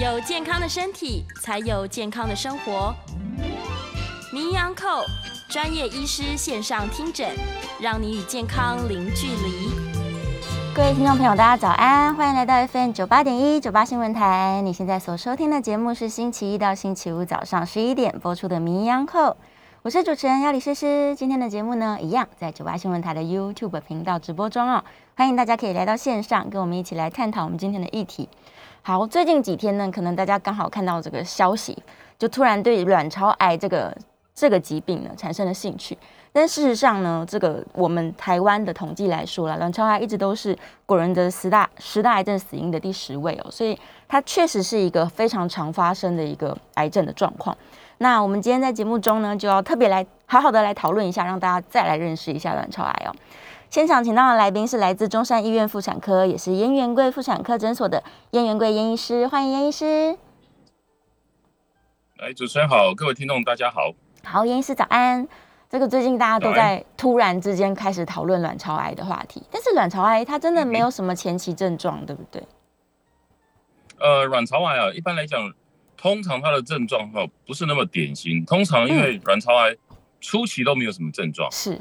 有健康的身体，才有健康的生活。名医安扣专业医师线上听诊，让你与健康零距离。各位听众朋友，大家早安，欢迎来到 FM 九八点一九八新闻台。你现在所收听的节目是星期一到星期五早上十一点播出的名医安扣，我是主持人要李诗诗。今天的节目呢，一样在九八新闻台的 YouTube 频道直播中哦，欢迎大家可以来到线上，跟我们一起来探讨我们今天的议题。好，最近几天呢，可能大家刚好看到这个消息，就突然对卵巢癌这个这个疾病呢产生了兴趣。但事实上呢，这个我们台湾的统计来说了，卵巢癌一直都是国人的十大十大癌症死因的第十位哦，所以它确实是一个非常常发生的一个癌症的状况。那我们今天在节目中呢，就要特别来好好的来讨论一下，让大家再来认识一下卵巢癌哦。现场请到的来宾是来自中山医院妇产科，也是燕元贵妇产科诊所的燕元贵燕医师，欢迎燕医师。哎，主持人好，各位听众大家好。好，燕医师早安。这个最近大家都在突然之间开始讨论卵巢癌的话题，但是卵巢癌它真的没有什么前期症状，对不对？呃，卵巢癌啊，一般来讲，通常它的症状哈不是那么典型，通常因为卵巢癌初期都没有什么症状，是。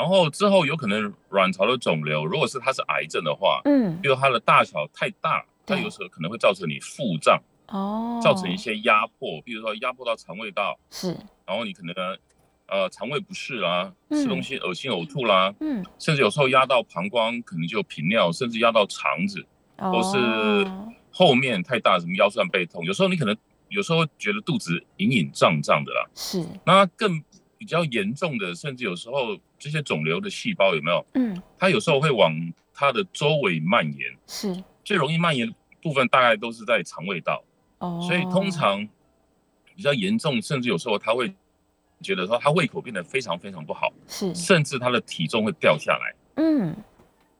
然后之后有可能卵巢的肿瘤，如果是它是癌症的话，嗯，比如它的大小太大，它有时候可能会造成你腹胀，哦，造成一些压迫，比如说压迫到肠胃道，是，然后你可能呃肠胃不适啦，吃东西恶心呕吐啦，嗯，甚至有时候压到膀胱，可能就频尿，甚至压到肠子，或是后面太大，什么腰酸背痛，有时候你可能有时候觉得肚子隐隐胀胀的啦，是，那更。比较严重的，甚至有时候这些肿瘤的细胞有没有？嗯，它有时候会往它的周围蔓延。是，最容易蔓延部分大概都是在肠胃道。哦，所以通常比较严重，甚至有时候他会觉得说他胃口变得非常非常不好。是，甚至他的体重会掉下来。嗯，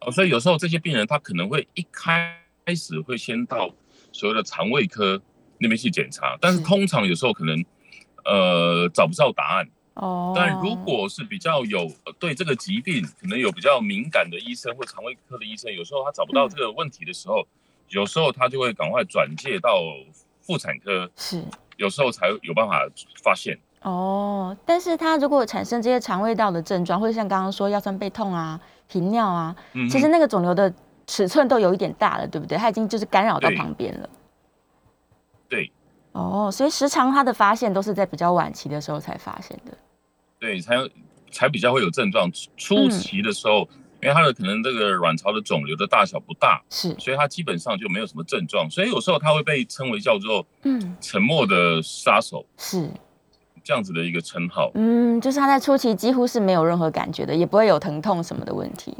哦，所以有时候这些病人他可能会一开始会先到所谓的肠胃科那边去检查，但是通常有时候可能呃找不到答案。哦，但如果是比较有对这个疾病可能有比较敏感的医生或肠胃科的医生，有时候他找不到这个问题的时候，有时候他就会赶快转介到妇产科，是，有时候才有办法发现。哦，但是他如果产生这些肠胃道的症状，或者像刚刚说腰酸背痛啊、频尿啊，其实那个肿瘤的尺寸都有一点大了，对不对？他已经就是干扰到旁边了。对。哦，所以时常他的发现都是在比较晚期的时候才发现的。对，才才比较会有症状。初期的时候，因为它的可能这个卵巢的肿瘤的大小不大，是，所以它基本上就没有什么症状。所以有时候它会被称为叫做“嗯，沉默的杀手”，是这样子的一个称号。嗯，就是它在初期几乎是没有任何感觉的，也不会有疼痛什么的问题。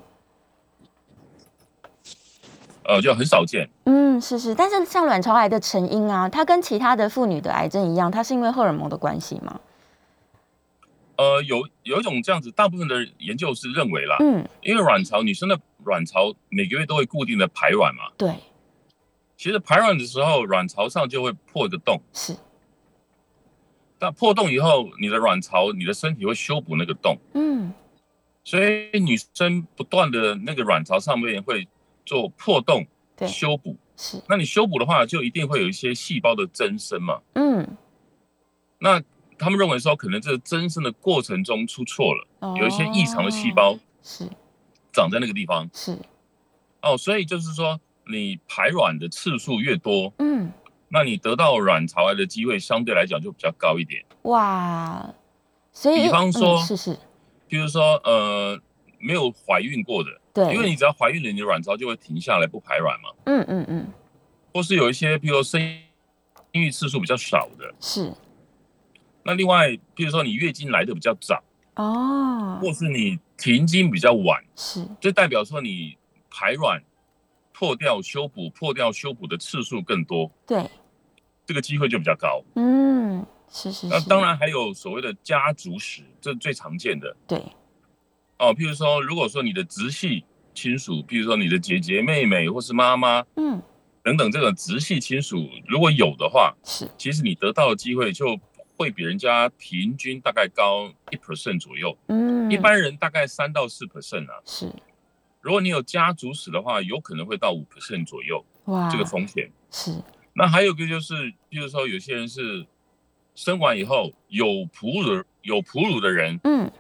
呃，就很少见。嗯，是是，但是像卵巢癌的成因啊，它跟其他的妇女的癌症一样，它是因为荷尔蒙的关系吗？呃，有有一种这样子，大部分的研究是认为啦，嗯，因为卵巢女生的卵巢每个月都会固定的排卵嘛，对，其实排卵的时候，卵巢上就会破一个洞，是，但破洞以后，你的卵巢，你的身体会修补那个洞，嗯，所以女生不断的那个卵巢上面会做破洞修补，是，那你修补的话，就一定会有一些细胞的增生嘛，嗯，那。他们认为说，可能这个增生的过程中出错了，有一些异常的细胞是。长在那个地方，是。哦，所以就是说，你排卵的次数越多，嗯，那你得到卵巢癌的机会相对来讲就比较高一点。哇，所以比方说，是是，比如说呃，没有怀孕过的，对，因为你只要怀孕了，你的卵巢就会停下来不排卵嘛，嗯嗯嗯，或是有一些，比如生育次数比较少的，是。那另外，譬如说你月经来的比较早哦，或是你停经比较晚，是，就代表说你排卵破掉修补、破掉修补的次数更多，对，这个机会就比较高。嗯，是是。那当然还有所谓的家族史，这是最常见的。对。哦，譬如说，如果说你的直系亲属，譬如说你的姐姐、妹妹或是妈妈，嗯，等等这个直系亲属如果有的话，是，其实你得到的机会就。会比人家平均大概高一 percent 左右，嗯，一般人大概三到四 percent 啊。是，如果你有家族史的话，有可能会到五 percent 左右。哇，这个风险是。那还有个就是，比如说有些人是生完以后有哺乳有哺乳的人，嗯，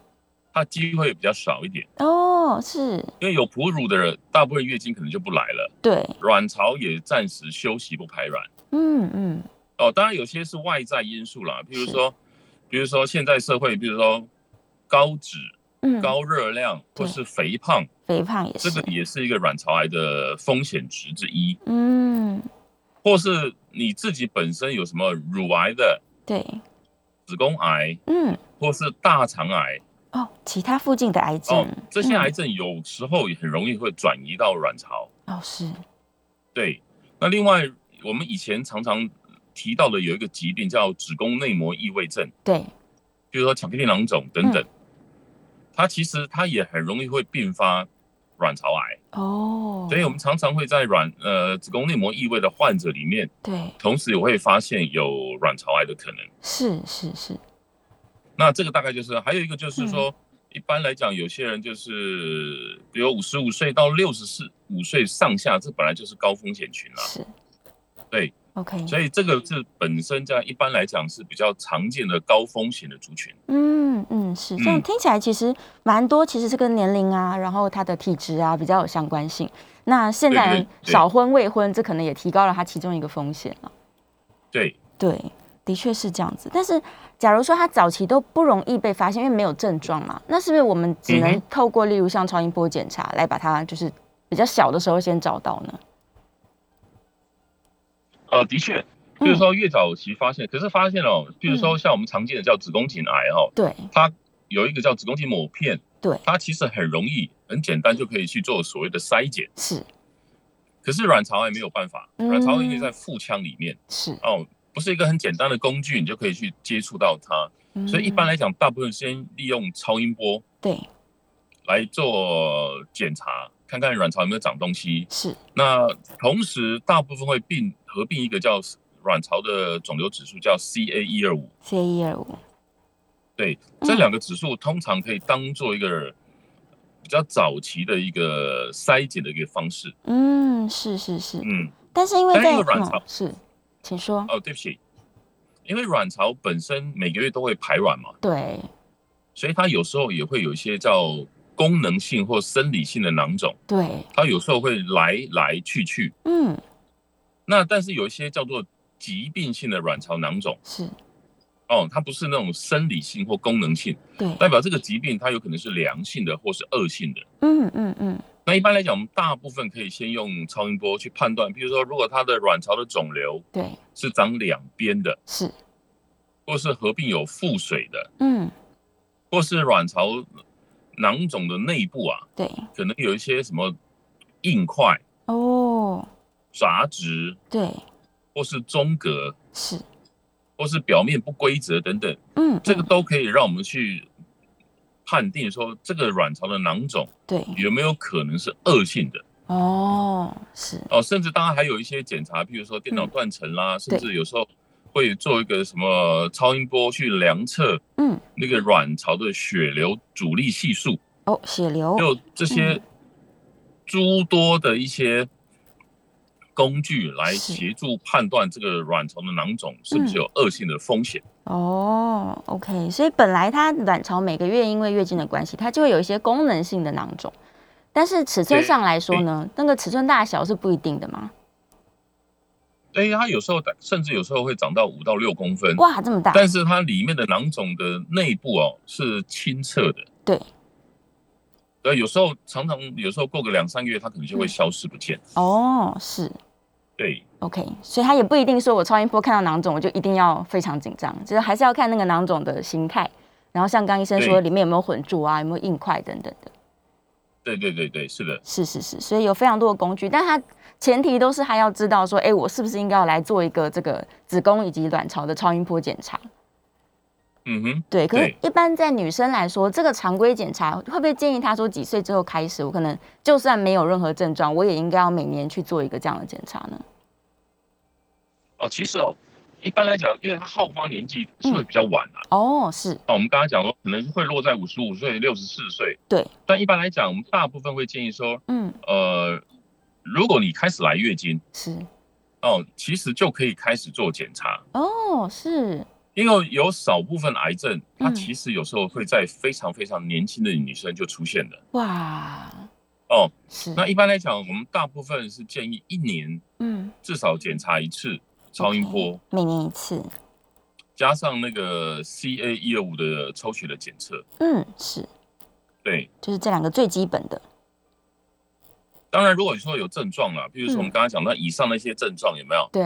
他机会比较少一点哦，是因为有哺乳的人，大部分月经可能就不来了，对，卵巢也暂时休息不排卵，嗯嗯，哦，当然有些是外在因素啦，比如说，比如说现在社会，比如说高脂。高热量或是肥胖，肥胖也是这个也是一个卵巢癌的风险值之一。嗯，或是你自己本身有什么乳癌的，对，子宫癌，嗯，或是大肠癌哦，其他附近的癌症，这些癌症有时候也很容易会转移到卵巢。哦，是，对。那另外，我们以前常常提到了有一个疾病叫子宫内膜异位症，对，比如说巧克力囊肿等等。它其实它也很容易会并发卵巢癌哦，所以我们常常会在卵呃子宫内膜异位的患者里面，对，同时也会发现有卵巢癌的可能。是是是。那这个大概就是还有一个就是说，一般来讲，有些人就是比如五十五岁到六十四五岁上下，这本来就是高风险群了。是。对。OK，所以这个是本身在一般来讲是比较常见的高风险的族群。嗯嗯，是这样听起来其实蛮多，其实是跟年龄啊，然后他的体质啊比较有相关性。那现在少婚未婚，这可能也提高了他其中一个风险了。对对，的确是这样子。但是假如说他早期都不容易被发现，因为没有症状嘛，那是不是我们只能透过例如像超音波检查来把它就是比较小的时候先找到呢？呃，的确，就是说越早期发现，可是发现哦，比如说像我们常见的叫子宫颈癌哦，对，它有一个叫子宫颈抹片，对，它其实很容易、很简单就可以去做所谓的筛检，是。可是卵巢癌没有办法，卵巢因为在腹腔里面，是。哦，不是一个很简单的工具，你就可以去接触到它，所以一般来讲，大部分先利用超音波，对，来做检查。看看卵巢有没有长东西，是。那同时，大部分会并合并一个叫卵巢的肿瘤指数，叫 CA 一二五。CA 一二五。对，这两个指数通常可以当做一个比较早期的一个筛检的一个方式。嗯，是是是。嗯。但是因为在卵巢是，请说。哦，对不起，因为卵巢本身每个月都会排卵嘛。对。所以它有时候也会有一些叫。功能性或生理性的囊肿，对，它有时候会来来去去，嗯，那但是有一些叫做疾病性的卵巢囊肿，是，哦，它不是那种生理性或功能性，对，代表这个疾病它有可能是良性的或是恶性的，嗯嗯嗯。那一般来讲，我们大部分可以先用超音波去判断，比如说如果它的卵巢的肿瘤，对，是长两边的，是，或是合并有腹水的，嗯，或是卵巢。囊肿的内部啊，对，可能有一些什么硬块哦，杂质，对，或是中隔，是，或是表面不规则等等，嗯，这个都可以让我们去判定说这个卵巢的囊肿，对，有没有可能是恶性的？哦，是，哦，甚至当然还有一些检查，比如说电脑断层啦，甚至有时候。会做一个什么超音波去量测，嗯，那个卵巢的血流阻力系数哦，血流，就这些诸多的一些工具来协助判断这个卵巢的囊肿是不是有恶性的风险。哦，OK，所以本来它卵巢每个月因为月经的关系，它就会有一些功能性的囊肿，但是尺寸上来说呢，那个尺寸大小是不一定的吗？哎，它有时候甚至有时候会长到五到六公分，哇，这么大！但是它里面的囊肿的内部哦是清澈的，对。对，有时候常常有时候过个两三个月，它可能就会消失不见。哦，是。对。OK，所以他也不一定说我超音波看到囊肿，我就一定要非常紧张，就是还是要看那个囊肿的形态，然后像刚医生说，里面有没有混住啊，有没有硬块等等的。对对对对，是的。是是是，所以有非常多的工具，但他。前提都是还要知道说，哎，我是不是应该要来做一个这个子宫以及卵巢的超音波检查？嗯哼，对。可是，一般在女生来说，这个常规检查会不会建议她说几岁之后开始？我可能就算没有任何症状，我也应该要每年去做一个这样的检查呢？哦，其实哦，一般来讲，因为她好发年纪是会比较晚啊。哦，是。哦，我们刚刚讲说，可能会落在五十五岁、六十四岁。对。但一般来讲，我们大部分会建议说，嗯，呃。如果你开始来月经，是，哦，其实就可以开始做检查哦，是，因为有少部分癌症，它其实有时候会在非常非常年轻的女生就出现了。哇，哦，是。那一般来讲，我们大部分是建议一年，嗯，至少检查一次超音波，每年一次，加上那个 CA 一二五的抽血的检测。嗯，是，对，就是这两个最基本的。当然，如果你说有症状了，比如说我们刚刚讲到以上那些症状，有没有？对。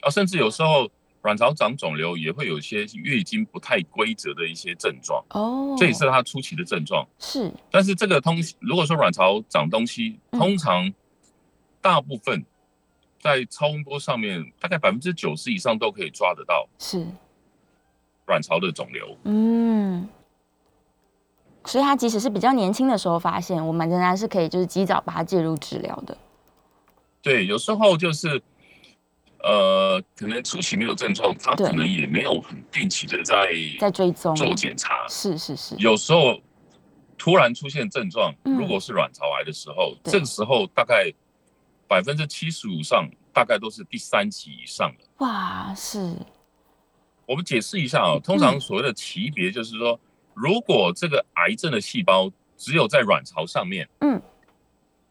啊，甚至有时候卵巢长肿瘤也会有一些月经不太规则的一些症状。哦。这也是它初期的症状。是。但是这个通，如果说卵巢长东西，通常大部分在超音波上面，大概百分之九十以上都可以抓得到。是。卵巢的肿瘤。嗯。所以，它即使是比较年轻的时候发现，我们仍然是可以就是及早把它介入治疗的。对，有时候就是，呃，可能初期没有症状，他可能也没有很定期的在在追踪做检查。是是是。有时候突然出现症状，如果是卵巢癌的时候，这个时候大概百分之七十五上大概都是第三期以上的。哇，是。我们解释一下啊，通常所谓的级别就是说。如果这个癌症的细胞只有在卵巢上面，嗯，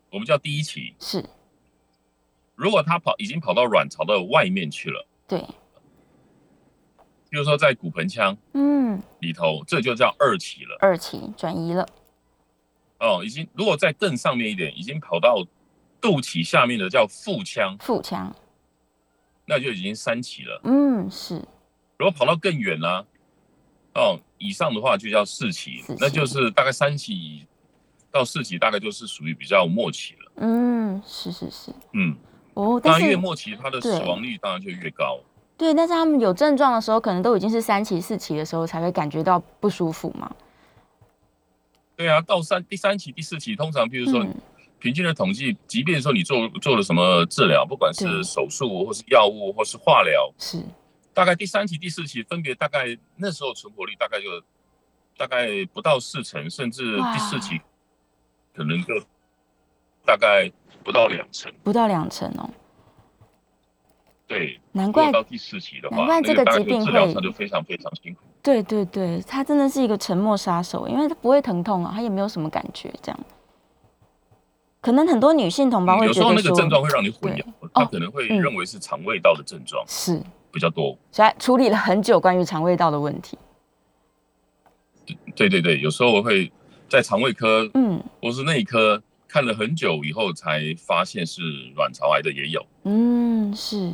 我们叫第一期。是。如果它跑已经跑到卵巢的外面去了，对。比如说在骨盆腔，嗯，里头，这就叫二期了。二期转移了。哦，已经如果再更上面一点，已经跑到肚脐下面的叫腹腔。腹腔。那就已经三期了。嗯，是。如果跑到更远呢？哦。以上的话就叫四期，那就是大概三期到四期，大概就是属于比较末期了。嗯，是是是。嗯，哦，当然越末期，它的死亡率当然就越高。对，但是他们有症状的时候，可能都已经是三期、四期的时候才会感觉到不舒服嘛。对啊，到三第三期、第四期，通常比如说平均的统计，即便说你做做了什么治疗，不管是手术或是药物或是化疗，是。大概第三期、第四期分别大概那时候存活率大概就大概不到四成，甚至第四期可能就大概不到两成，不到两成哦。对，难怪到第四期的话，难怪这个疾病会就非常非常辛苦。对对对，它真的是一个沉默杀手，因为它不会疼痛啊，它也没有什么感觉，这样。可能很多女性同胞会有时候那个症状会让你混淆，他可能会认为是肠胃道的症状。是。比较多，所以处理了很久关于肠胃道的问题。对对对，有时候我会在肠胃科，嗯，或是内科看了很久以后，才发现是卵巢癌的也有。嗯，是。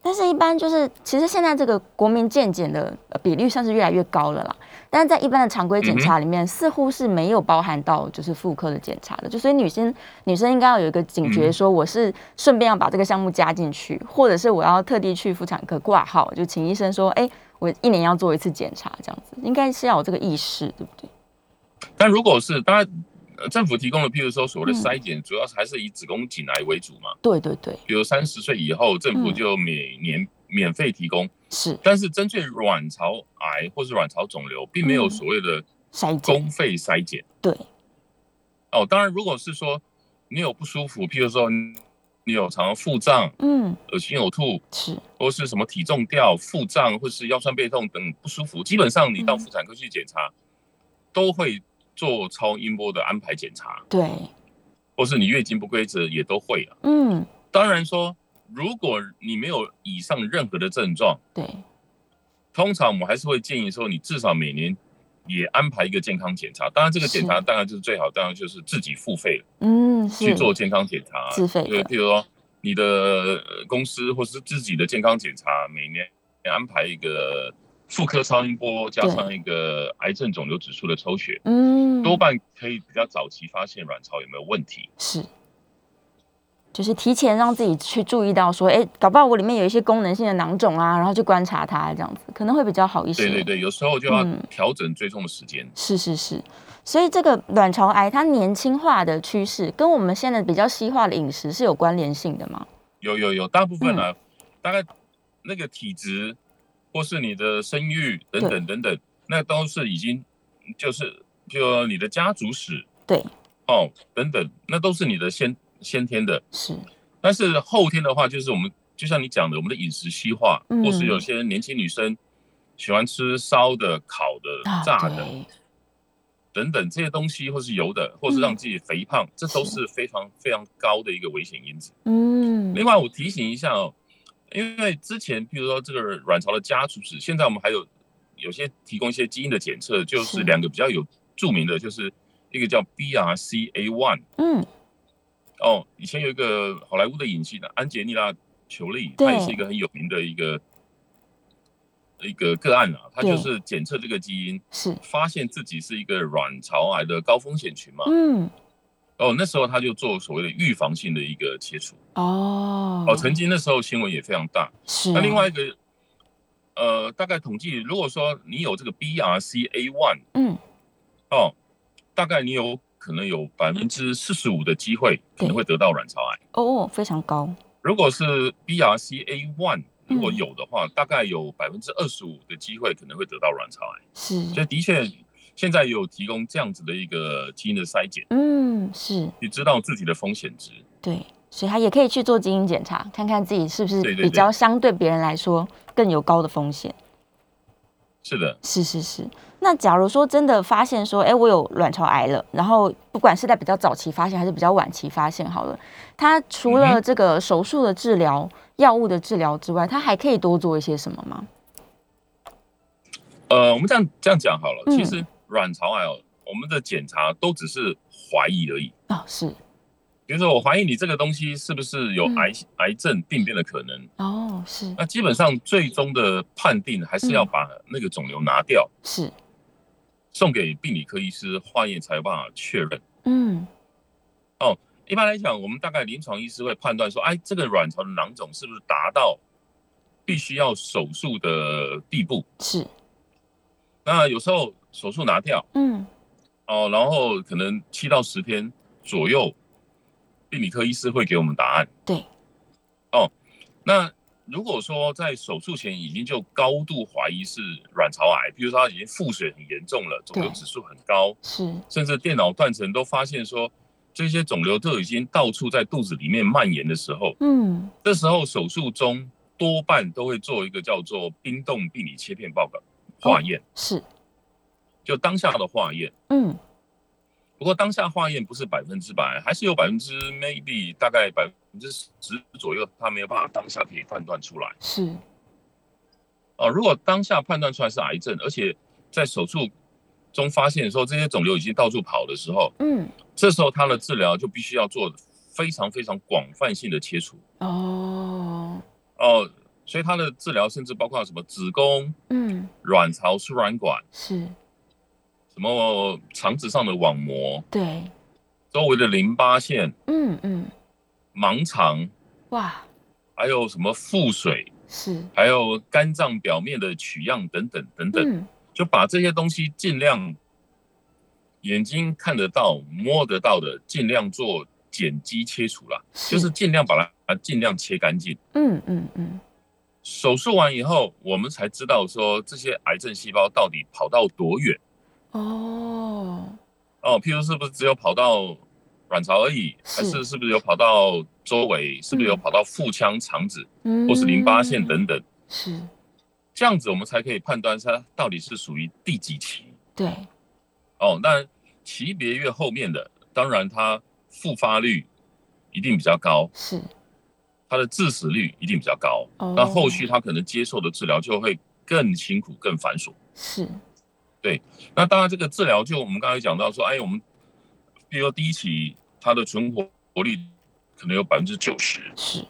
但是，一般就是，其实现在这个国民健检的比率算是越来越高了啦。但是在一般的常规检查里面，似乎是没有包含到就是妇科的检查的。就所以女生女生应该要有一个警觉，说我是顺便要把这个项目加进去，或者是我要特地去妇产科挂号，就请医生说，哎，我一年要做一次检查，这样子应该是要有这个意识，对不对？但如果是当然。政府提供的，譬如说所谓的筛检，主要还是以子宫颈癌为主嘛。对对对。比如三十岁以后，政府就每年免费提供。是。但是针对卵巢癌或是卵巢肿瘤，并没有所谓的筛公费筛检。对。哦，当然，如果是说你有不舒服，譬如说你有常腹胀，嗯，恶心呕吐，是，或是什么体重掉、腹胀或是腰酸背痛等不舒服，基本上你到妇产科去检查，都会。做超音波的安排检查，对，或是你月经不规则也都会啊。嗯，当然说，如果你没有以上任何的症状，对，通常我们还是会建议说，你至少每年也安排一个健康检查。当然，这个检查当然就是最好，当然就是自己付费了。嗯，去做健康检查，自费。对，譬如说你的公司或是自己的健康检查，每年安排一个。妇科超音波加上一个癌症肿瘤指数的抽血，嗯，多半可以比较早期发现卵巢有没有问题。是，就是提前让自己去注意到说，哎，搞不好我里面有一些功能性的囊肿啊，然后去观察它，这样子可能会比较好一些。对对对，有时候就要调整追踪的时间。是是是，所以这个卵巢癌它年轻化的趋势跟我们现在比较西化的饮食是有关联性的吗？有有有，大部分呢，大概那个体质。或是你的生育等等等等，那都是已经就是就你的家族史对。哦等等，那都是你的先先天的。是，但是后天的话，就是我们就像你讲的，我们的饮食西化，或是有些年轻女生喜欢吃烧的、烤的、炸的等等这些东西，或是油的，或是让自己肥胖，这都是非常非常高的一个危险因子。嗯。另外，我提醒一下哦，因为之前比如说这个卵巢的家族史，现在我们还有有些提供一些基因的检测，就是两个比较有著名的，就是一个叫 BRCA1。嗯。哦，以前有一个好莱坞的影星的安杰丽娜·裘丽，她也是一个很有名的一个一个个案啊。她就是检测这个基因，是发现自己是一个卵巢癌的高风险群嘛。嗯。哦，那时候他就做所谓的预防性的一个切除。哦。哦，曾经那时候新闻也非常大。是。那另外一个，呃，大概统计，如果说你有这个 BRCA1，嗯，哦，大概你有。可能有百分之四十五的机会可能会得到卵巢癌哦，非常高。如果是 BRCA one 如果有的话，大概有百分之二十五的机会可能会得到卵巢癌。是，所以的确现在有提供这样子的一个基因的筛检。嗯，是，你知道自己的风险值。对，所以他也可以去做基因检查，看看自己是不是比较相对别人来说更有高的风险。是的，是是是。那假如说真的发现说，哎，我有卵巢癌了，然后不管是在比较早期发现还是比较晚期发现，好了，它除了这个手术的治疗、药物的治疗之外，它还可以多做一些什么吗？呃，我们这样这样讲好了，其实卵巢癌哦，我们的检查都只是怀疑而已啊，是。比如说，我怀疑你这个东西是不是有癌癌症病变的可能？哦，是。那基本上最终的判定还是要把那个肿瘤拿掉，是。送给病理科医师化验才有办法确认。嗯。哦，一般来讲，我们大概临床医师会判断说，哎，这个卵巢的囊肿是不是达到必须要手术的地步？是。那有时候手术拿掉，嗯。哦，然后可能七到十天左右。病理科医师会给我们答案。对，哦，那如果说在手术前已经就高度怀疑是卵巢癌，比如说他已经腹水很严重了，肿瘤指数很高，是，甚至电脑断层都发现说这些肿瘤都已经到处在肚子里面蔓延的时候，嗯，这时候手术中多半都会做一个叫做冰冻病理切片报告化验，是，就当下的化验，嗯。不过当下化验不是百分之百，还是有百分之 maybe 大概百分之十左右，他没有办法当下可以判断出来。是，哦，如果当下判断出来是癌症，而且在手术中发现说这些肿瘤已经到处跑的时候，嗯，这时候他的治疗就必须要做非常非常广泛性的切除。哦，哦，所以他的治疗甚至包括什么子宫、嗯，卵巢输卵管是。什么肠子上的网膜？对，周围的淋巴腺，嗯嗯，盲肠，哇，还有什么腹水？是，还有肝脏表面的取样等等等等，就把这些东西尽量眼睛看得到、摸得到的，尽量做剪肌切除了，就是尽量把它尽量切干净。嗯嗯嗯。手术完以后，我们才知道说这些癌症细胞到底跑到多远。哦哦，譬如是不是只有跑到卵巢而已，还是是不是有跑到周围，是不是有跑到腹腔、肠子，嗯或是淋巴腺等等？是这样子，我们才可以判断它到底是属于第几期。对，哦，那级别越后面的，当然它复发率一定比较高，是它的致死率一定比较高。那后续它可能接受的治疗就会更辛苦、更繁琐。是。对，那当然这个治疗就我们刚才讲到说，哎，我们比如说第一期它的存活活率可能有百分之九十，是，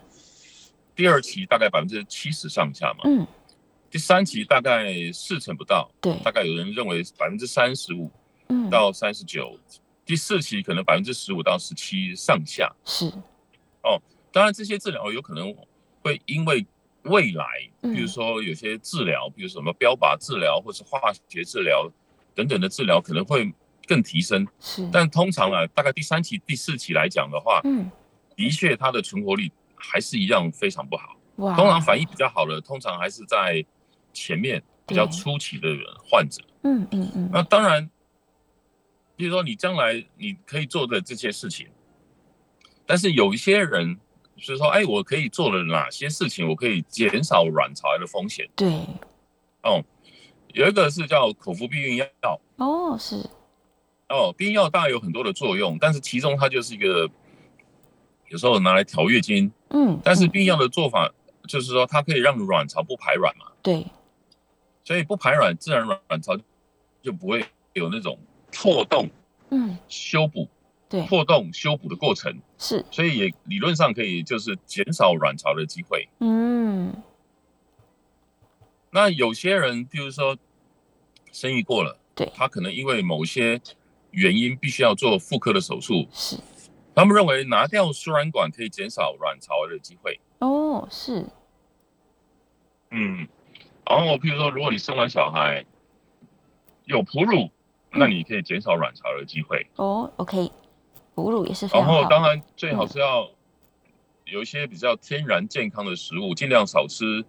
第二期大概百分之七十上下嘛，嗯，第三期大概四成不到，对，大概有人认为百分之三十五，嗯，到三十九，第四期可能百分之十五到十七上下，是，哦，当然这些治疗有可能会因为。未来，比如说有些治疗，比如什么标靶治疗或是化学治疗等等的治疗，可能会更提升。是，但通常啊，大概第三期、第四期来讲的话，嗯，的确它的存活率还是一样非常不好。哇，通常反应比较好的，通常还是在前面比较初期的患者。嗯嗯嗯。那当然，比如说你将来你可以做的这些事情，但是有一些人。所以说，哎，我可以做了哪些事情，我可以减少卵巢癌的风险？对，哦，有一个是叫口服避孕药。哦，是。哦，避孕药当然有很多的作用，但是其中它就是一个有时候拿来调月经。嗯。但是避孕药的做法就是说，它可以让卵巢不排卵嘛。对。所以不排卵，自然卵巢就不会有那种破洞。嗯。修补。对。破洞修补的过程是。所以也理论上可以就是减少卵巢的机会。嗯。那有些人，比如说生育过了，对，他可能因为某些。原因必须要做妇科的手术，是。他们认为拿掉输卵管可以减少卵巢的机会。哦，是。嗯，然后譬如说，如果你生完小孩有哺乳，那你可以减少卵巢的机会。哦，OK，哺乳也是非常好。然后当然最好是要有一些比较天然健康的食物，尽量少吃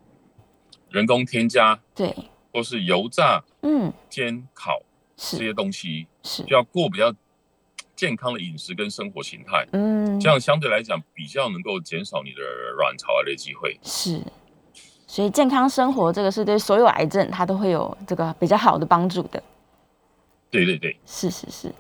人工添加，对，或是油炸、嗯、煎烤。这些东西是就要过比较健康的饮食跟生活形态，嗯，这样相对来讲比较能够减少你的卵巢癌的机会。是，所以健康生活这个是对所有癌症它都会有这个比较好的帮助的。对对对，是是是。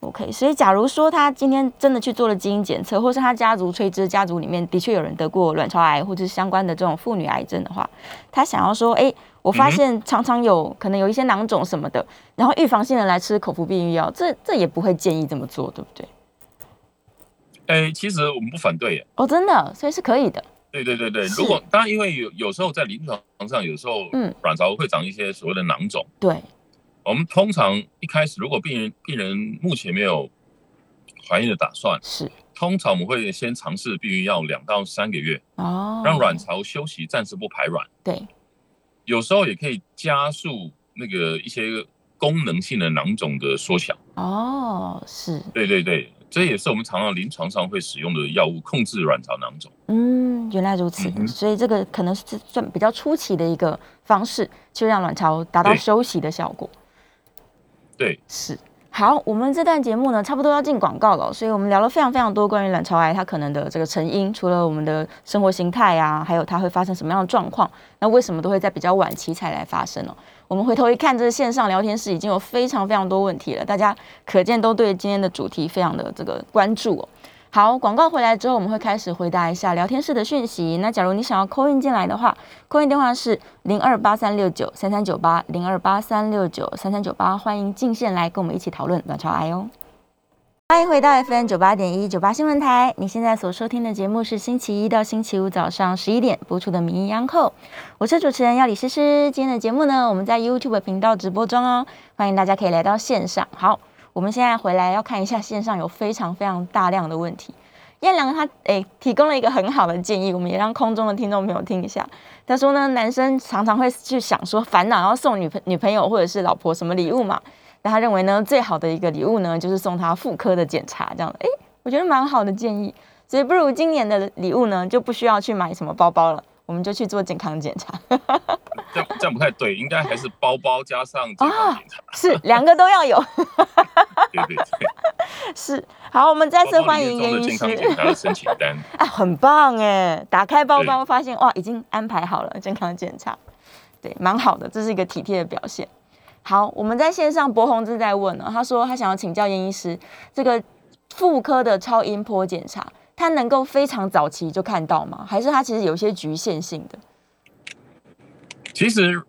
OK，所以假如说他今天真的去做了基因检测，或是他家族垂直家族里面的确有人得过卵巢癌或者是相关的这种妇女癌症的话，他想要说，哎。我发现常常有可能有一些囊肿什么的，然后预防性的来吃口服避孕药，这这也不会建议这么做，对不对？哎，其实我们不反对耶。哦，真的，所以是可以的。对对对对，如果当然，因为有有时候在临床上，有时候嗯，卵巢会长一些所谓的囊肿。对。我们通常一开始，如果病人病人目前没有怀孕的打算，是，通常我们会先尝试避孕药两到三个月，哦，让卵巢休息，暂时不排卵。对。有时候也可以加速那个一些功能性的囊肿的缩小。哦，是。对对对，这也是我们常常临床上会使用的药物，控制卵巢囊肿。嗯，原来如此。所以这个可能是算比较初期的一个方式，就让卵巢达到休息的效果。对，是。好，我们这段节目呢，差不多要进广告了，所以我们聊了非常非常多关于卵巢癌它可能的这个成因，除了我们的生活形态啊，还有它会发生什么样的状况，那为什么都会在比较晚期才来发生呢？我们回头一看，这个线上聊天室已经有非常非常多问题了，大家可见都对今天的主题非常的这个关注哦。好，广告回来之后，我们会开始回答一下聊天室的讯息。那假如你想要扣印进来的话，扣印电话是零二八三六九三三九八零二八三六九三三九八，欢迎进线来跟我们一起讨论卵巢癌哦。欢迎回到 FM 九八点一九八新闻台，你现在所收听的节目是星期一到星期五早上十一点播出的《名医央叩》，我是主持人要李诗诗。今天的节目呢，我们在 YouTube 频道直播中哦，欢迎大家可以来到线上。好。我们现在回来要看一下线上有非常非常大量的问题。燕良他诶提供了一个很好的建议，我们也让空中的听众朋友听一下。他说呢，男生常常会去想说烦恼要送女朋女朋友或者是老婆什么礼物嘛？那他认为呢，最好的一个礼物呢，就是送他妇科的检查，这样的。诶，我觉得蛮好的建议。所以不如今年的礼物呢，就不需要去买什么包包了。我们就去做健康检查，这这样不太对，应该还是包包加上健康检查，是两个都要有。对对对，是好，我们再次欢迎严医师。健康检查的申请单 啊，很棒哎！打开包包发现哇，已经安排好了健康检查，对，蛮好的，这是一个体贴的表现。好，我们在线上博宏志在问呢，他说他想要请教严医师，这个妇科的超音波检查。它能够非常早期就看到吗？还是它其实有一些局限性的？其实，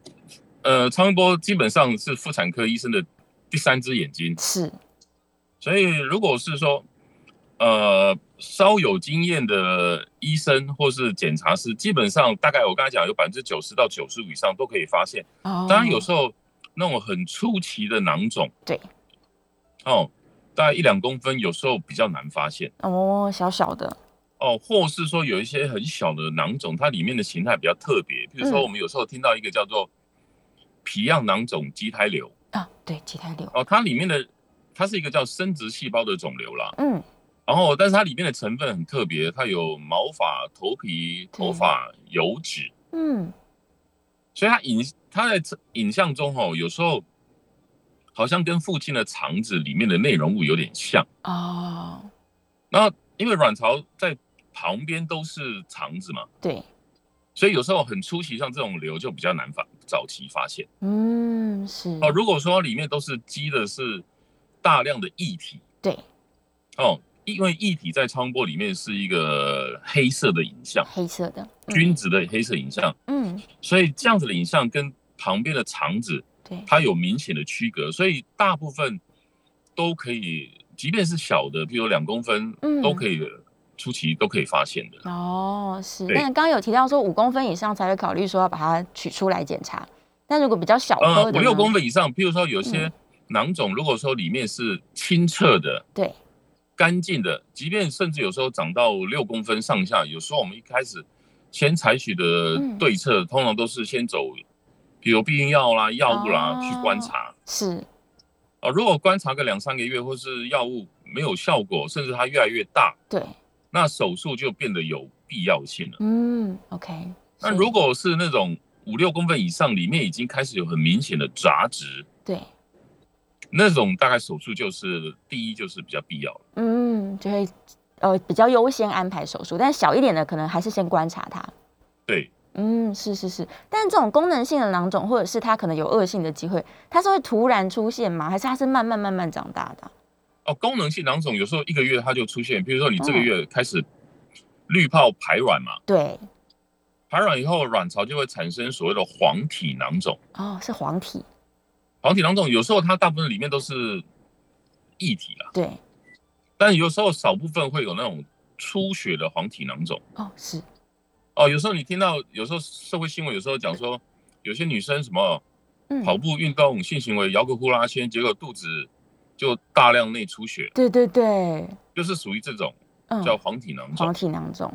呃，超音波基本上是妇产科医生的第三只眼睛。是。所以，如果是说，呃，稍有经验的医生或是检查师，基本上大概我刚才讲有百分之九十到九十五以上都可以发现。哦。当然，有时候那种很初期的囊肿。对。哦。大概一两公分，有时候比较难发现。哦，小小的。哦，或是说有一些很小的囊肿，它里面的形态比较特别。比如说，我们有时候听到一个叫做皮样囊肿畸胎瘤啊，对，畸胎瘤。哦，它里面的它是一个叫生殖细胞的肿瘤啦，嗯，然后但是它里面的成分很特别，它有毛发、头皮、头发、油脂，嗯，所以它影它在影像中哦，有时候。好像跟附近的肠子里面的内容物有点像。哦。那因为卵巢在旁边都是肠子嘛，对，所以有时候很初期，像这种瘤就比较难发早期发现。嗯，是。哦，如果说里面都是积的是大量的液体，对，哦，因为液体在超音波里面是一个黑色的影像，黑色的均值的黑色影像，嗯，所以这样子的影像跟旁边的肠子，对，它有明显的区隔，所以大部分都可以，即便是小的，譬如两公分，嗯，都可以。初期都可以发现的哦，是。但刚刚有提到说五公分以上才会考虑说要把它取出来检查。但如果比较小颗的，五六公分以上，譬如说有些囊肿，如果说里面是清澈的，对，干净的，即便甚至有时候长到六公分上下，有时候我们一开始先采取的对策，通常都是先走，比如避孕药啦、药物啦去观察。是。哦，如果观察个两三个月，或是药物没有效果，甚至它越来越大，对。那手术就变得有必要性了。嗯，OK。那如果是那种五六公分以上，里面已经开始有很明显的杂质，对，那种大概手术就是第一就是比较必要了。嗯，就会呃比较优先安排手术，但小一点的可能还是先观察它。对，嗯，是是是。但这种功能性的囊肿，或者是它可能有恶性的机会，它是会突然出现吗？还是它是慢慢慢慢长大的？哦，功能性囊肿有时候一个月它就出现，比如说你这个月开始滤泡排卵嘛，对，排卵以后卵巢就会产生所谓的黄体囊肿。哦，是黄体。黄体囊肿有时候它大部分里面都是液体啊，对，但有时候少部分会有那种出血的黄体囊肿。哦，是。哦，有时候你听到有时候社会新闻有时候讲说，有些女生什么跑步运动性行为摇个呼啦圈，结果肚子。就大量内出血，对对对，就是属于这种叫黄体囊肿。黄体囊肿，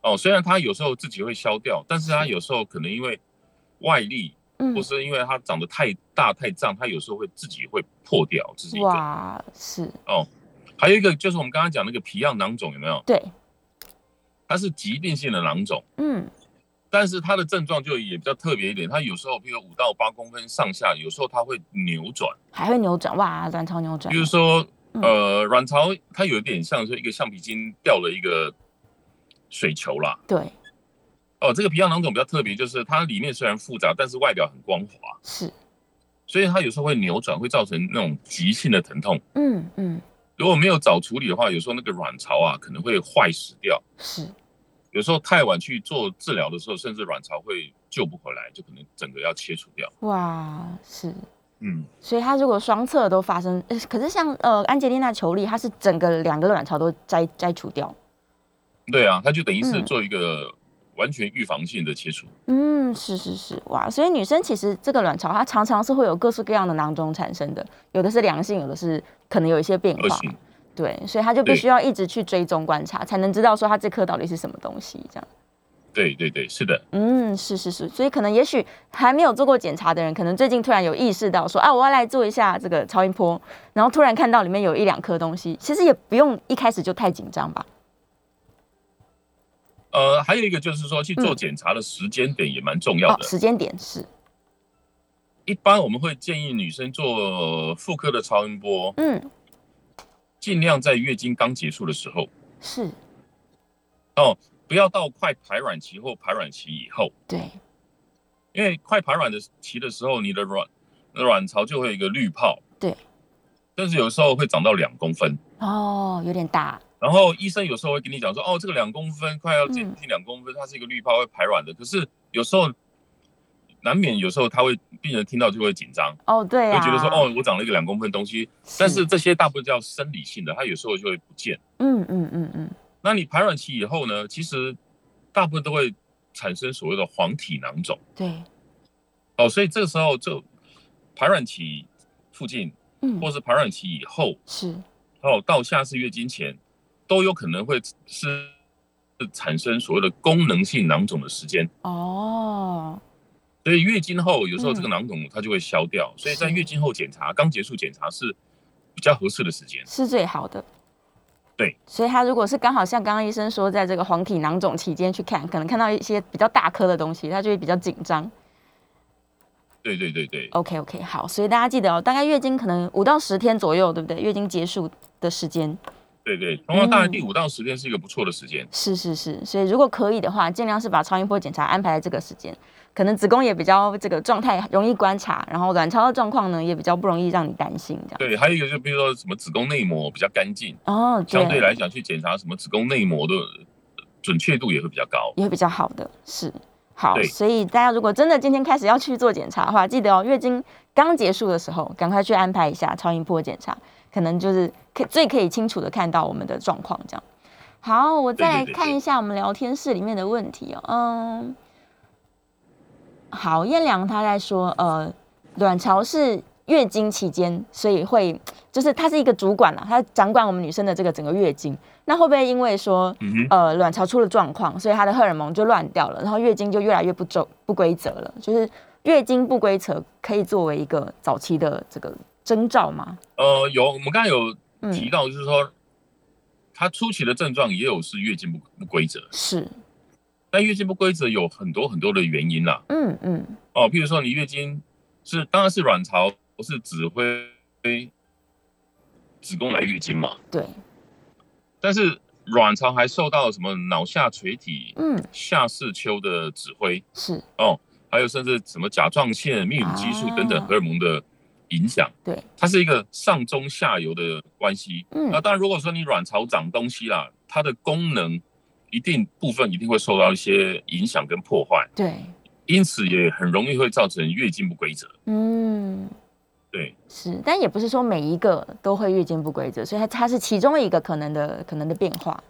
哦，虽然它有时候自己会消掉，但是它有时候可能因为外力，嗯，或是因为它长得太大太胀，它有时候会自己会破掉，这是一个。哇，是。哦，还有一个就是我们刚刚讲那个皮样囊肿有没有？对，它是疾病性的囊肿。嗯。但是它的症状就也比较特别一点，它有时候比如五到八公分上下，有时候它会扭转，还会扭转哇，卵巢扭转。比如说，呃，卵巢它有一点像是一个橡皮筋掉了一个水球啦。对。哦，这个皮样囊肿比较特别，就是它里面虽然复杂，但是外表很光滑。是。所以它有时候会扭转，会造成那种急性的疼痛。嗯嗯。如果没有早处理的话，有时候那个卵巢啊可能会坏死掉。是。有时候太晚去做治疗的时候，甚至卵巢会救不回来，就可能整个要切除掉。哇，是，嗯，所以它如果双侧都发生，可是像呃安吉丽娜·裘丽，她是整个两个卵巢都摘摘除掉。对啊，她就等于是做一个完全预防性的切除。嗯，是是是，哇，所以女生其实这个卵巢它常常是会有各式各样的囊肿产生的，有的是良性，有的是可能有一些变化。对，所以他就必须要一直去追踪观察，才能知道说他这颗到底是什么东西。这样，对对对，是的，嗯，是是是，所以可能也许还没有做过检查的人，可能最近突然有意识到说啊，我要来做一下这个超音波，然后突然看到里面有一两颗东西，其实也不用一开始就太紧张吧。呃，还有一个就是说去做检查的时间点也蛮重要的，时间点是，一般我们会建议女生做妇科的超音波，嗯。尽量在月经刚结束的时候是哦，不要到快排卵期或排卵期以后。对，因为快排卵的期的时候，你的卵卵巢就会有一个滤泡。对，但是有时候会长到两公分哦，有点大。然后医生有时候会跟你讲说，哦，这个两公分快要接近两公分，它是一个滤泡会排卵的。可是有时候。难免有时候他会病人听到就会紧张哦，对，会觉得说哦，我长了一个两公分东西，但是这些大部分叫生理性的，它有时候就会不见。嗯嗯嗯嗯。那你排卵期以后呢？其实大部分都会产生所谓的黄体囊肿。对。哦，所以这个时候就排卵期附近，嗯，或是排卵期以后，是，哦，到下次月经前，都有可能会是产生所谓的功能性囊肿的时间。哦。所以月经后有时候这个囊肿它就会消掉，所以在月经后检查，刚结束检查是比较合适的时间，是最好的。对，所以他如果是刚好像刚刚医生说，在这个黄体囊肿期间去看，可能看到一些比较大颗的东西，他就会比较紧张。对对对对。OK OK，好，所以大家记得哦，大概月经可能五到十天左右，对不对？月经结束的时间，对对，通常大概第五到十天是一个不错的时间。是是是，所以如果可以的话，尽量是把超音波检查安排在这个时间，可能子宫也比较这个状态容易观察，然后卵巢的状况呢也比较不容易让你担心这样。对，还有一个就比如说什么子宫内膜比较干净哦，相对来讲去检查什么子宫内膜的准确度也会比较高，也会比较好的是。好，所以大家如果真的今天开始要去做检查的话，记得哦，月经刚结束的时候，赶快去安排一下超音波检查，可能就是可最可以清楚的看到我们的状况。这样，好，我再来看一下我们聊天室里面的问题哦。嗯，好，燕良他在说，呃，卵巢是月经期间，所以会就是他是一个主管了，他掌管我们女生的这个整个月经。那会不会因为说，呃，卵巢出了状况，所以它的荷尔蒙就乱掉了，然后月经就越来越不周不规则了？就是月经不规则可以作为一个早期的这个征兆吗？呃，有，我们刚才有提到，就是说，它初期的症状也有是月经不不规则，是。但月经不规则有很多很多的原因啦。嗯嗯。哦，譬如说你月经是，当然是卵巢不是指挥子宫来月经嘛？对。但是卵巢还受到什么脑下垂体、嗯，下视丘的指挥是哦，还有甚至什么甲状腺、泌乳激素等等荷尔蒙的影响，对，它是一个上中下游的关系。嗯，那当然，如果说你卵巢长东西啦，它的功能一定部分一定会受到一些影响跟破坏，对，因此也很容易会造成月经不规则。嗯。对，是，但也不是说每一个都会月经不规则，所以它它是其中一个可能的可能的变化。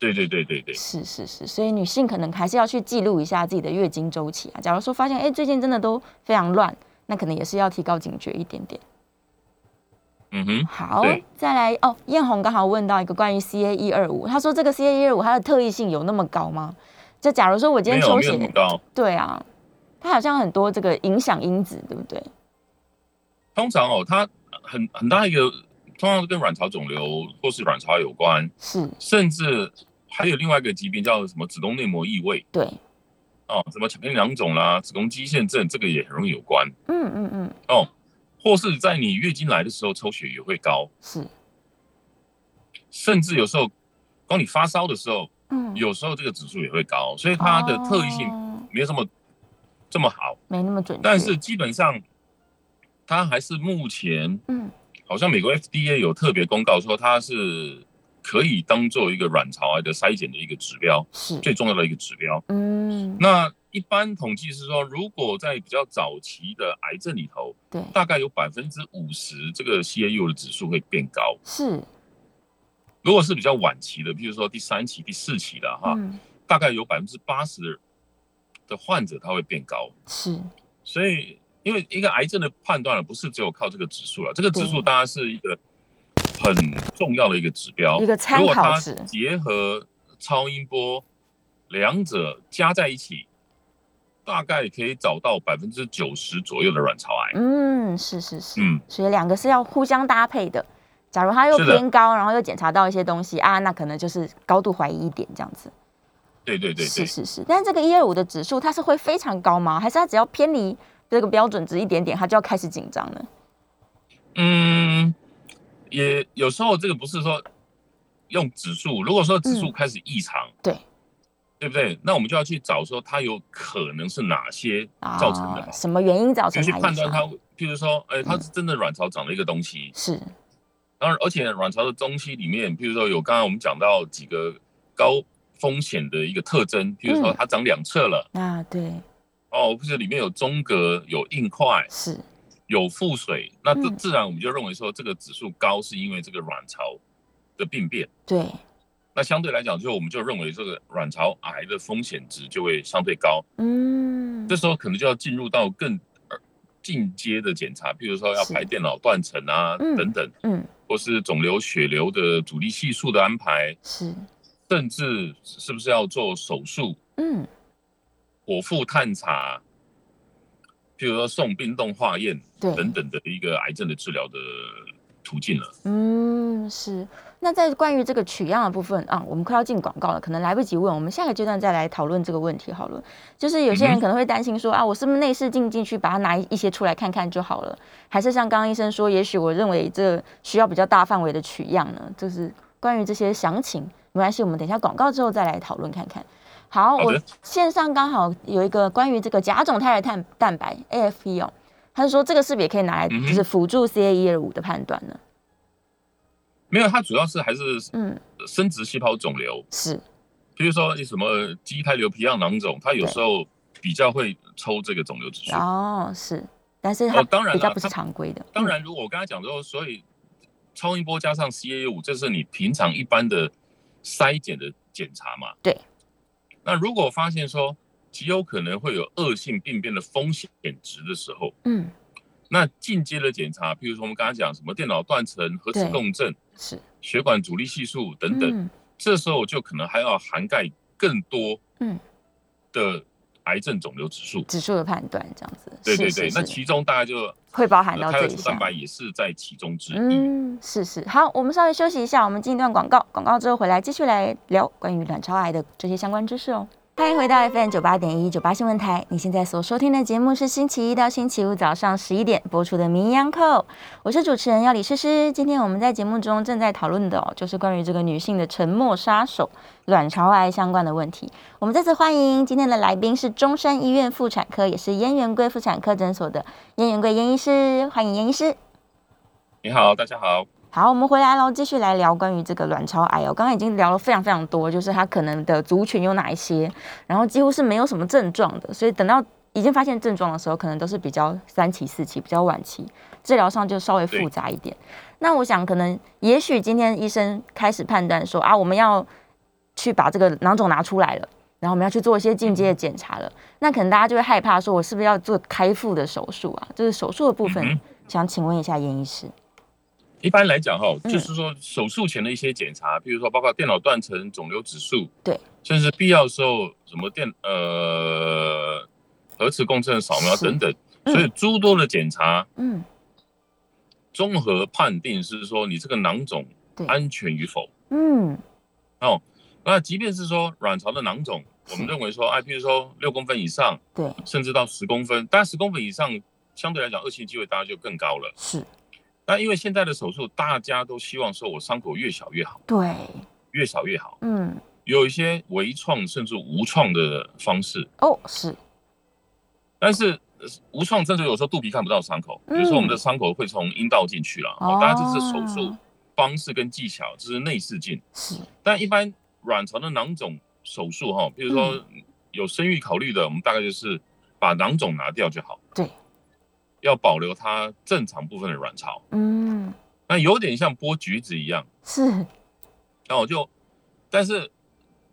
对对对对对，是是是，所以女性可能还是要去记录一下自己的月经周期啊。假如说发现哎最近真的都非常乱，那可能也是要提高警觉一点点。嗯哼，好，再来哦，艳红刚好问到一个关于 CA 一二五，他说这个 CA 一二五它的特异性有那么高吗？就假如说我今天抽血，对啊，它好像很多这个影响因子，对不对？通常哦，它很很大一个，通常是跟卵巢肿瘤或是卵巢有关，是，甚至还有另外一个疾病叫什么子宫内膜异位，对，哦，什么巧克力囊肿啦、子宫肌腺症，这个也很容易有关，嗯嗯嗯，哦，或是在你月经来的时候抽血也会高，是，甚至有时候当你发烧的时候，嗯，有时候这个指数也会高，所以它的特异性没有这么这么好，没那么准，但是基本上。它还是目前，嗯，好像美国 FDA 有特别公告说它是可以当做一个卵巢癌的筛检的一个指标，是最重要的一个指标。嗯，那一般统计是说，如果在比较早期的癌症里头，对，大概有百分之五十这个 CAU 的指数会变高。是，如果是比较晚期的，譬如说第三期、第四期的哈，大概有百分之八十的患者他会变高。是，所以。因为一个癌症的判断了，不是只有靠这个指数了。这个指数当然是一个很重要的一个指标，一个参考值。结合超音波，两者加在一起，大概可以找到百分之九十左右的卵巢癌。嗯，是是是。嗯，所以两个是要互相搭配的。假如它又偏高，然后又检查到一些东西啊，那可能就是高度怀疑一点这样子。对对对，是是是。但是这个一二五的指数，它是会非常高吗？还是它只要偏离？这个标准值一点点，它就要开始紧张了。嗯，也有时候这个不是说用指数，如果说指数开始异常，对，对不对？那我们就要去找说它有可能是哪些造成的，什么原因造成的？去判断它，譬如说，哎，它是真的卵巢长了一个东西，是。当然后，而且卵巢的东西里面，譬如说有刚刚我们讲到几个高风险的一个特征，譬如说它长两侧了，啊，对。哦，或者里面有中隔、有硬块，是，有腹水，那自自然我们就认为说这个指数高是因为这个卵巢的病变。对，那相对来讲，就我们就认为这个卵巢癌的风险值就会相对高。嗯，这时候可能就要进入到更进阶的检查，比如说要排电脑断层啊等等，嗯，或是肿瘤血流的阻力系数的安排，是，甚至是不是要做手术？嗯。剖腹探查，譬如说送冰冻化验等等的一个癌症的治疗的途径了。嗯，是。那在关于这个取样的部分啊，我们快要进广告了，可能来不及问，我们下个阶段再来讨论这个问题好了。就是有些人可能会担心说啊，我是不是内视镜进去把它拿一些出来看看就好了？还是像刚刚医生说，也许我认为这需要比较大范围的取样呢？就是关于这些详情，没关系，我们等一下广告之后再来讨论看看。好，我线上刚好有一个关于这个甲种胎儿蛋蛋白 AFP 哦，他是说这个是不是也可以拿来就是辅助 CA 一二五的判断呢？没有，它主要是还是嗯。生殖细胞肿瘤。是，比如说你什么畸胎瘤皮样囊肿，它有时候比较会抽这个肿瘤指数。哦，是，但是它当然比较不是常规的。当然，如果我刚才讲说，所以超音波加上 CA 五，这是你平常一般的筛检的检查嘛？对。那如果发现说极有可能会有恶性病变的风险值的时候，嗯。那进阶的检查，譬如说我们刚刚讲什么电脑断层、核磁共振、是血管阻力系数等等，这时候就可能还要涵盖更多嗯的癌症肿瘤指数指数的判断，这样子。对对对，那其中大概就会包含到这一蛋白也是在其中之一。嗯，是是。好，我们稍微休息一下，我们进一段广告，广告之后回来继续来聊关于卵巢癌的这些相关知识哦。欢迎回到 FM 九八点一九八新闻台。你现在所收听的节目是星期一到星期五早上十一点播出的《名医扣》，我是主持人要李诗诗。今天我们在节目中正在讨论的哦，就是关于这个女性的沉默杀手——卵巢癌相关的问题。我们再次欢迎今天的来宾是中山医院妇产科，也是燕元贵妇产科诊所的燕元贵燕医师。欢迎燕医师。你好，大家好。好，我们回来喽，继续来聊关于这个卵巢癌哦。刚刚已经聊了非常非常多，就是它可能的族群有哪一些，然后几乎是没有什么症状的，所以等到已经发现症状的时候，可能都是比较三期、四期，比较晚期，治疗上就稍微复杂一点。那我想，可能也许今天医生开始判断说啊，我们要去把这个囊肿拿出来了，然后我们要去做一些进阶的检查了，那可能大家就会害怕说，我是不是要做开腹的手术啊？就是手术的部分，想请问一下严医师。一般来讲，哈，就是说手术前的一些检查，比如说包括电脑断层、肿瘤指数，对，甚至必要时候什么电呃核磁共振、扫描等等，所以诸多的检查，嗯，综合判定是说你这个囊肿安全与否，嗯，哦，那即便是说卵巢的囊肿，我们认为说，哎，譬如说六公分以上，对，甚至到十公分，当然十公分以上相对来讲恶性机会当然就更高了，是。那因为现在的手术，大家都希望说我伤口越小越好，对，越小越好。嗯，有一些微创甚至无创的方式哦，是。但是无创甚至有时候肚皮看不到伤口，比如说我们的伤口会从阴道进去了，哦，当然这是手术方式跟技巧，这是内视镜。是。但一般卵巢的囊肿手术哈，比如说有生育考虑的，我们大概就是把囊肿拿掉就好。对。要保留它正常部分的卵巢，嗯，那有点像剥橘子一样，是，然后就，但是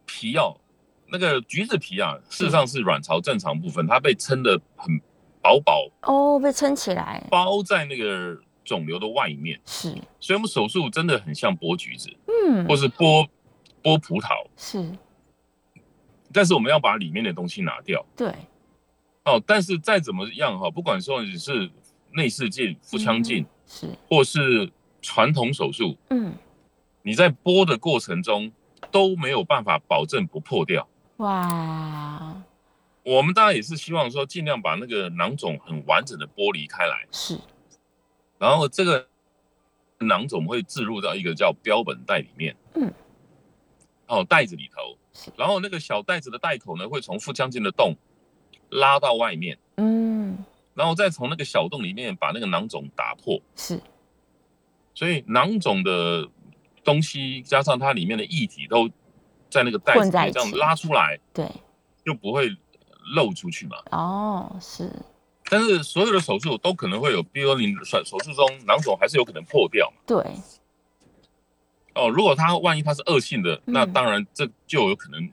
皮要那个橘子皮啊，事实上是卵巢正常部分，它被撑得很薄薄，哦，被撑起来，包在那个肿瘤的外面，是，所以我们手术真的很像剥橘子，嗯，或是剥剥葡萄，是，但是我们要把里面的东西拿掉，对。哦，但是再怎么样哈，不管说你是内视镜、腹腔镜，是，或是传统手术，嗯，你在剥的过程中都没有办法保证不破掉。哇，我们当然也是希望说尽量把那个囊肿很完整的剥离开来，是。然后这个囊肿会置入到一个叫标本袋里面，嗯，哦，袋子里头，然后那个小袋子的袋口呢，会从腹腔镜的洞。拉到外面，嗯，然后再从那个小洞里面把那个囊肿打破，是，所以囊肿的东西加上它里面的液体都在那个袋子里这样拉出来，对，就不会漏出去嘛。哦，是，但是所有的手术都可能会有，比如说你手手术中囊肿还是有可能破掉嘛，对。哦，如果它万一它是恶性的，那当然这就有可能。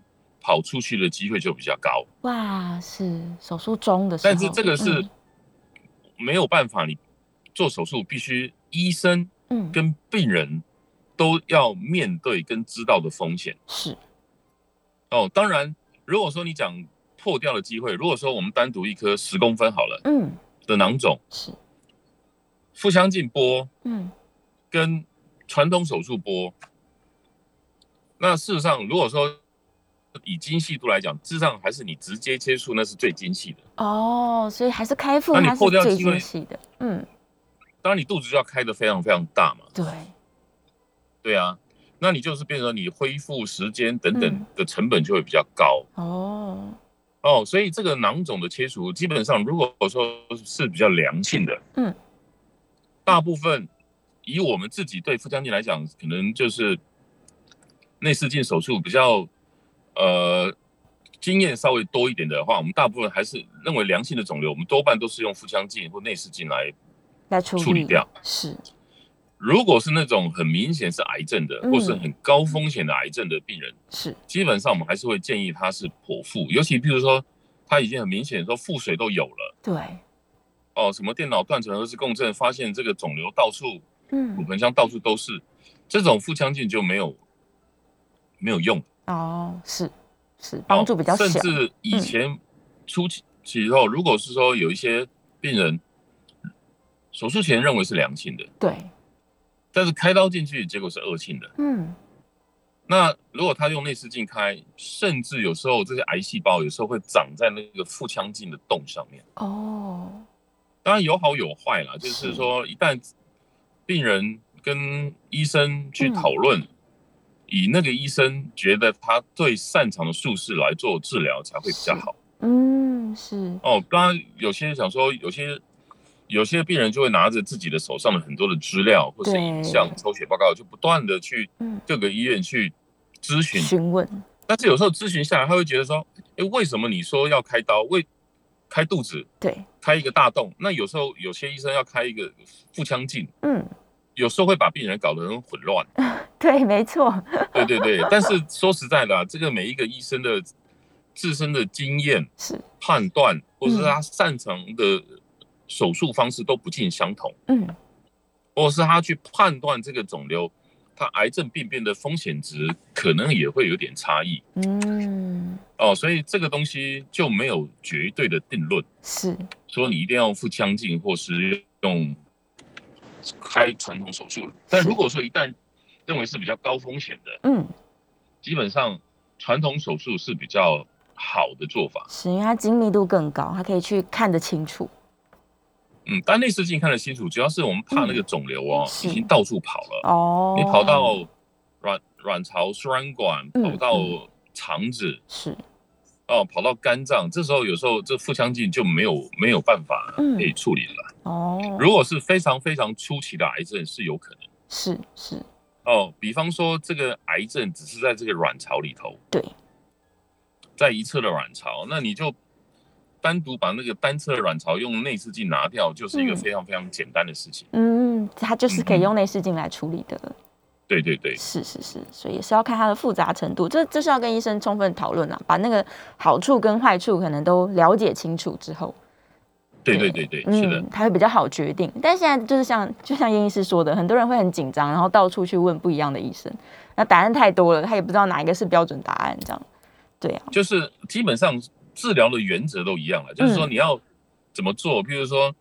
跑出去的机会就比较高。哇，是手术中的，但是这个是没有办法，你做手术必须医生嗯。跟病人都要面对跟知道的风险。是。哦，当然，如果说你讲破掉的机会，如果说我们单独一颗十公分好了，嗯。的囊肿是。腹腔镜剥，嗯。跟传统手术剥那事实上，如果说以精细度来讲，事实上还是你直接接触那是最精细的哦。所以还是开腹它是最精细的。嗯，当然你肚子就要开的非常非常大嘛。对，对啊，那你就是变成你恢复时间等等的成本就会比较高。哦哦，所以这个囊肿的切除，基本上如果说是比较良性的，嗯，大部分以我们自己对腹腔镜来讲，可能就是。内视镜手术比较，呃，经验稍微多一点的话，我们大部分还是认为良性的肿瘤，我们多半都是用腹腔镜或内视镜来来处理掉。是，如果是那种很明显是癌症的，或是很高风险的癌症的病人，是，基本上我们还是会建议他是剖腹，尤其比如说他已经很明显说腹水都有了，对，哦，什么电脑断层核磁共振发现这个肿瘤到处，嗯，骨盆腔到处都是，这种腹腔镜就没有。没有用哦，是是帮助比较小。甚至以前初期时候，如果是说有一些病人手术前认为是良性的，对，但是开刀进去结果是恶性的，嗯，那如果他用内视镜开，甚至有时候这些癌细胞有时候会长在那个腹腔镜的洞上面。哦，当然有好有坏啦，就是说一旦病人跟医生去讨论。以那个医生觉得他最擅长的术式来做治疗才会比较好。嗯，是。哦，当然有些想说，有些有些病人就会拿着自己的手上的很多的资料或是影像、抽血报告，就不断的去各个医院去咨询询问。但是有时候咨询下来，他会觉得说，哎，为什么你说要开刀？为开肚子？对，开一个大洞。那有时候有些医生要开一个腹腔镜。嗯。有时候会把病人搞得很混乱，对，没错，对对对。但是说实在的，这个每一个医生的自身的经验、是。判断，或是他擅长的手术方式都不尽相同，嗯，或是他去判断这个肿瘤，他癌症病变的风险值可能也会有点差异，嗯，哦，所以这个东西就没有绝对的定论，是。说你一定要腹腔镜或是用。开传统手术，但如果说一旦认为是比较高风险的，嗯，基本上传统手术是比较好的做法，是因为它精密度更高，它可以去看得清楚。嗯，但内视镜看得清楚，主要是我们怕那个肿瘤哦，已经到处跑了。哦，你跑到卵卵巢输卵管，跑到肠子，是。哦，跑到肝脏，这时候有时候这腹腔镜就没有没有办法可以处理了。哦，如果是非常非常初期的癌症，是有可能。是是。哦，比方说这个癌症只是在这个卵巢里头，对，在一侧的卵巢，那你就单独把那个单侧的卵巢用内视镜拿掉，就是一个非常非常简单的事情。嗯，它就是可以用内视镜来处理的。对对对，是是是，所以也是要看它的复杂程度，这这是要跟医生充分讨论啊，把那个好处跟坏处可能都了解清楚之后，对对对对，是的，他会比较好决定。但现在就是像就像叶医师说的，很多人会很紧张，然后到处去问不一样的医生，那答案太多了，他也不知道哪一个是标准答案，这样，对啊，就是基本上治疗的原则都一样了，就是说你要怎么做，比如说。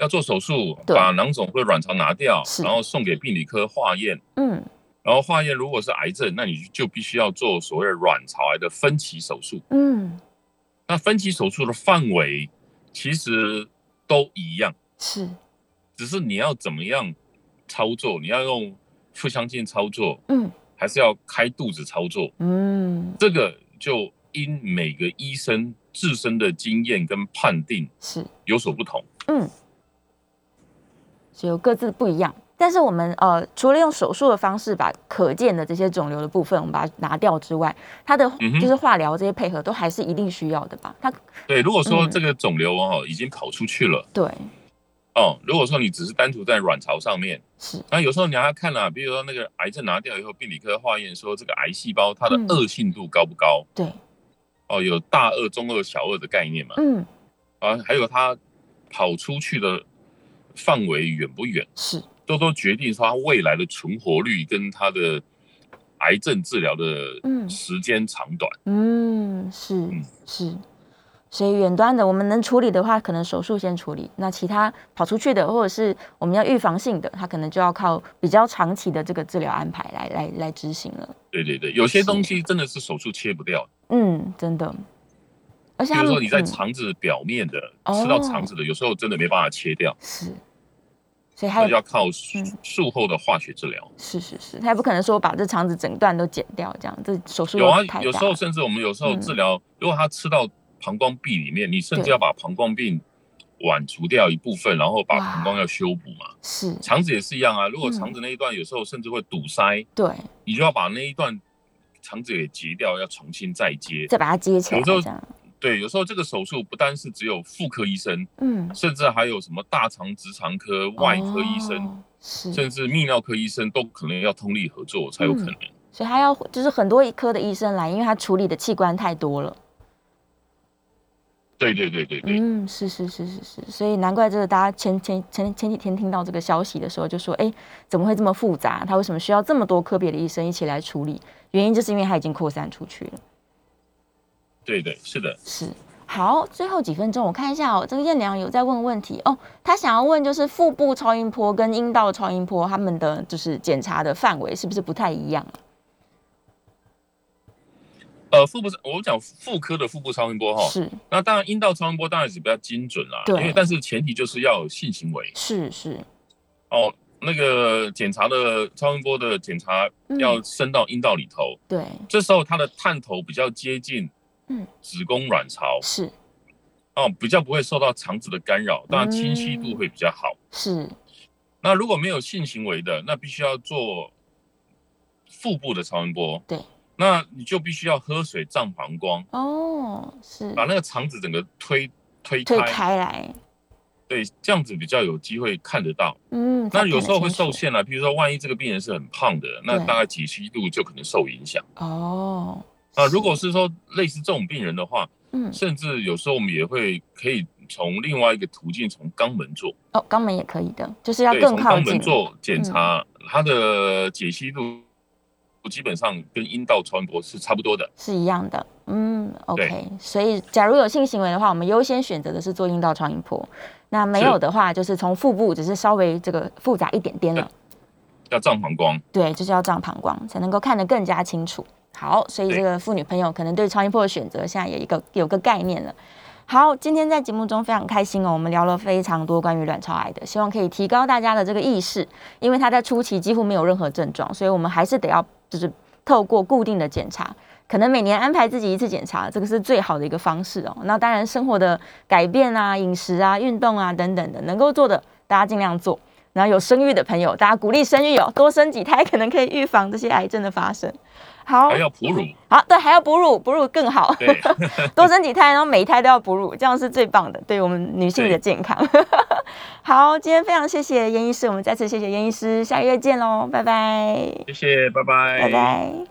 要做手术，把囊肿或卵巢拿掉，然后送给病理科化验。嗯，然后化验如果是癌症，那你就必须要做所谓的卵巢癌的分期手术。嗯，那分期手术的范围其实都一样，是，只是你要怎么样操作，你要用腹腔镜操作，嗯，还是要开肚子操作，嗯，这个就因每个医生自身的经验跟判定是。有所不同。嗯。就各自不一样，但是我们呃，除了用手术的方式把可见的这些肿瘤的部分我们把它拿掉之外，它的就是化疗这些配合都还是一定需要的吧？它对，如果说这个肿瘤哦已经跑出去了，对，哦，如果说你只是单独在卵巢上面，是，那有时候你还要看啊，比如说那个癌症拿掉以后，病理科化验说这个癌细胞它的恶性度高不高？对，哦，有大恶、中恶、小恶的概念嘛？嗯，啊，还有它跑出去的。范围远不远？是，都都决定说他未来的存活率跟他的癌症治疗的时间长短。嗯，是是，所以远端的我们能处理的话，可能手术先处理。那其他跑出去的，或者是我们要预防性的，它可能就要靠比较长期的这个治疗安排来来来执行了。对对对，有些东西真的是手术切不掉。嗯，真的。而且比如说你在肠子表面的吃到肠子的，有时候真的没办法切掉。是。所以还要靠术术后的化学治疗。是是是，他也不可能说把这肠子整段都剪掉，这样这手术有啊。有时候甚至我们有时候治疗，如果他吃到膀胱壁里面，你甚至要把膀胱壁剜除掉一部分，然后把膀胱要修补嘛。是。肠子也是一样啊，如果肠子那一段有时候甚至会堵塞，对，你就要把那一段肠子给截掉，要重新再接，再把它接起来。有时候。对，有时候这个手术不单是只有妇科医生，嗯，甚至还有什么大肠直肠科、外科医生，是甚至泌尿科医生都可能要通力合作才有可能。所以他要就是很多一科的医生来，因为他处理的器官太多了。对对对对对，嗯，是是是是是，所以难怪这个大家前前前前几天听到这个消息的时候，就说，哎，怎么会这么复杂？他为什么需要这么多科别的医生一起来处理？原因就是因为他已经扩散出去了。对对是的，是。好，最后几分钟我看一下哦，这个燕良有在问问题哦，他想要问就是腹部超音波跟阴道超音波他们的就是检查的范围是不是不太一样啊？呃，腹部我讲妇科的腹部超音波哈，是。那当然阴道超音波当然是比较精准啦，对，因为但是前提就是要有性行为，是是。哦，那个检查的超音波的检查要伸到阴道里头，对，这时候它的探头比较接近。嗯，子宫卵巢是哦，比较不会受到肠子的干扰，当然清晰度会比较好。是，那如果没有性行为的，那必须要做腹部的超音波。对，那你就必须要喝水胀膀胱。哦，是，把那个肠子整个推推推开来。对，这样子比较有机会看得到。嗯，那有时候会受限了，比如说万一这个病人是很胖的，那大概解析度就可能受影响。哦。啊，如果是说类似这种病人的话，嗯，甚至有时候我们也会可以从另外一个途径，从肛门做哦，肛门也可以的，就是要更靠近。肛门做检查，它的解析度基本上跟阴道超音波是差不多的，是一样的。嗯，OK。所以假如有性行为的话，我们优先选择的是做阴道超音波。那没有的话，就是从腹部，只是稍微这个复杂一点点了。要胀膀胱。对，就是要胀膀胱，才能够看得更加清楚。好，所以这个妇女朋友可能对超音波的选择现在有一个有个概念了。好，今天在节目中非常开心哦，我们聊了非常多关于卵巢癌的，希望可以提高大家的这个意识，因为它在初期几乎没有任何症状，所以我们还是得要就是透过固定的检查，可能每年安排自己一次检查，这个是最好的一个方式哦。那当然，生活的改变啊、饮食啊、运动啊等等的，能够做的大家尽量做。然后有生育的朋友，大家鼓励生育哦，多生几胎，可能可以预防这些癌症的发生。好，还要哺乳。好，对，还要哺乳，哺乳更好。对，多生几胎，然后每一胎都要哺乳，这样是最棒的，对我们女性的健康。好，今天非常谢谢严医师，我们再次谢谢严医师，下个月见喽，拜拜。谢谢，拜拜，拜拜。